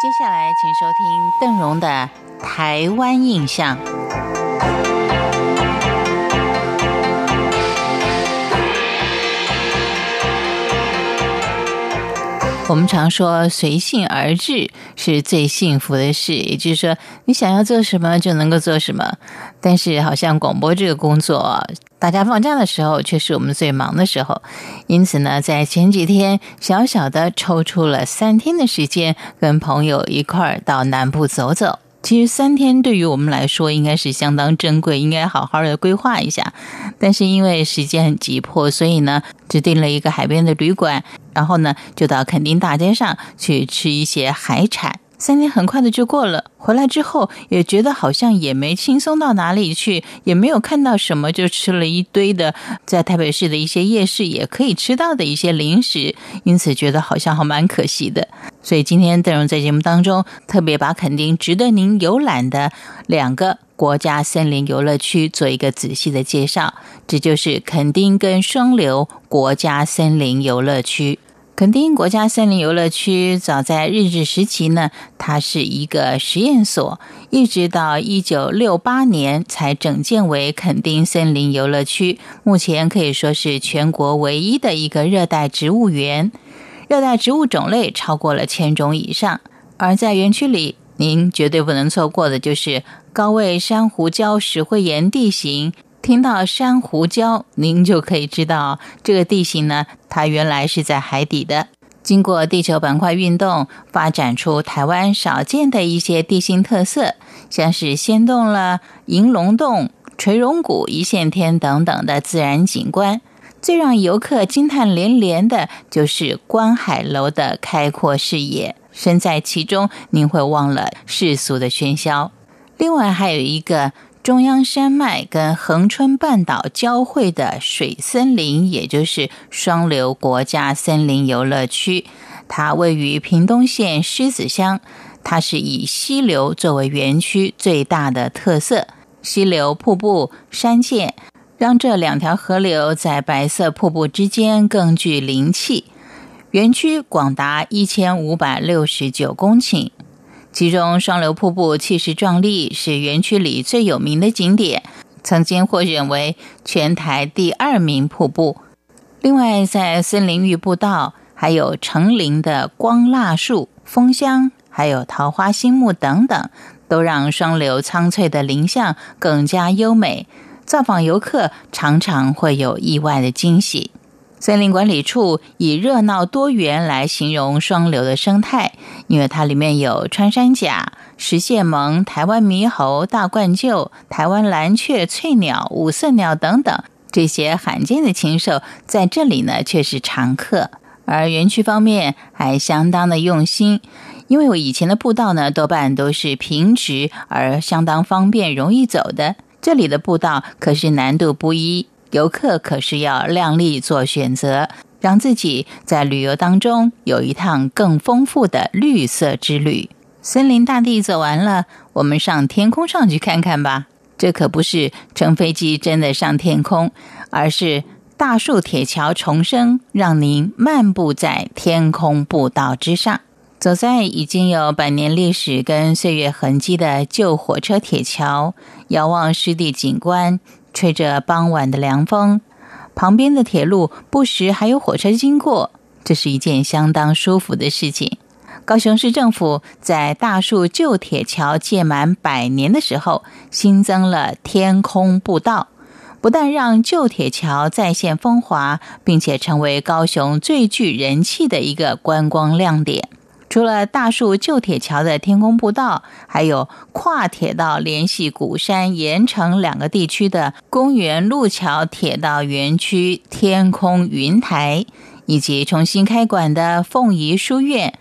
接下来，请收听邓荣的《台湾印象》。我们常说随性而至是最幸福的事，也就是说，你想要做什么就能够做什么。但是，好像广播这个工作，大家放假的时候却是我们最忙的时候。因此呢，在前几天，小小的抽出了三天的时间，跟朋友一块儿到南部走走。其实三天对于我们来说应该是相当珍贵，应该好好的规划一下。但是因为时间很急迫，所以呢，只定了一个海边的旅馆，然后呢，就到垦丁大街上去吃一些海产。三天很快的就过了，回来之后也觉得好像也没轻松到哪里去，也没有看到什么，就吃了一堆的在台北市的一些夜市也可以吃到的一些零食，因此觉得好像还蛮可惜的。所以今天邓荣在节目当中特别把垦丁值得您游览的两个国家森林游乐区做一个仔细的介绍，这就是垦丁跟双流国家森林游乐区。垦丁国家森林游乐区早在日治时期呢，它是一个实验所，一直到一九六八年才整建为垦丁森林游乐区。目前可以说是全国唯一的一个热带植物园，热带植物种类超过了千种以上。而在园区里，您绝对不能错过的就是高位珊瑚礁石灰岩地形。听到珊瑚礁，您就可以知道这个地形呢，它原来是在海底的。经过地球板块运动，发展出台湾少见的一些地形特色，像是仙洞了、银龙洞、垂龙谷、一线天等等的自然景观。最让游客惊叹连连的，就是观海楼的开阔视野，身在其中，您会忘了世俗的喧嚣。另外还有一个。中央山脉跟恒春半岛交汇的水森林，也就是双流国家森林游乐区，它位于屏东县狮子乡。它是以溪流作为园区最大的特色，溪流、瀑布、山涧，让这两条河流在白色瀑布之间更具灵气。园区广达一千五百六十九公顷。其中，双流瀑布气势壮丽，是园区里最有名的景点，曾经获选为全台第二名瀑布。另外，在森林浴步道，还有成林的光蜡树、枫香，还有桃花心木等等，都让双流苍翠的林相更加优美。造访游客常常会有意外的惊喜。森林管理处以热闹多元来形容双流的生态，因为它里面有穿山甲、石蟹獴、台湾猕猴、大冠鹫、台湾蓝雀、翠鸟、五色鸟等等这些罕见的禽兽，在这里呢却是常客。而园区方面还相当的用心，因为我以前的步道呢多半都是平直而相当方便、容易走的，这里的步道可是难度不一。游客可是要量力做选择，让自己在旅游当中有一趟更丰富的绿色之旅。森林大地走完了，我们上天空上去看看吧。这可不是乘飞机真的上天空，而是大树铁桥重生，让您漫步在天空步道之上，走在已经有百年历史跟岁月痕迹的旧火车铁桥，遥望湿地景观。吹着傍晚的凉风，旁边的铁路不时还有火车经过，这是一件相当舒服的事情。高雄市政府在大树旧铁桥届满百年的时候，新增了天空步道，不但让旧铁桥再现风华，并且成为高雄最具人气的一个观光亮点。除了大树旧铁桥的天空步道，还有跨铁道联系鼓山、盐城两个地区的公园路桥铁道园区天空云台，以及重新开馆的凤仪书院。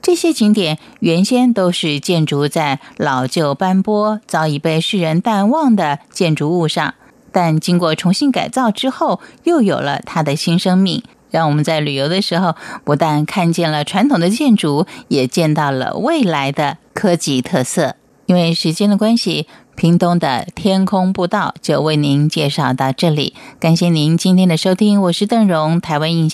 这些景点原先都是建筑在老旧斑驳、早已被世人淡忘的建筑物上，但经过重新改造之后，又有了它的新生命。让我们在旅游的时候，不但看见了传统的建筑，也见到了未来的科技特色。因为时间的关系，屏东的天空步道就为您介绍到这里。感谢您今天的收听，我是邓荣，台湾印象。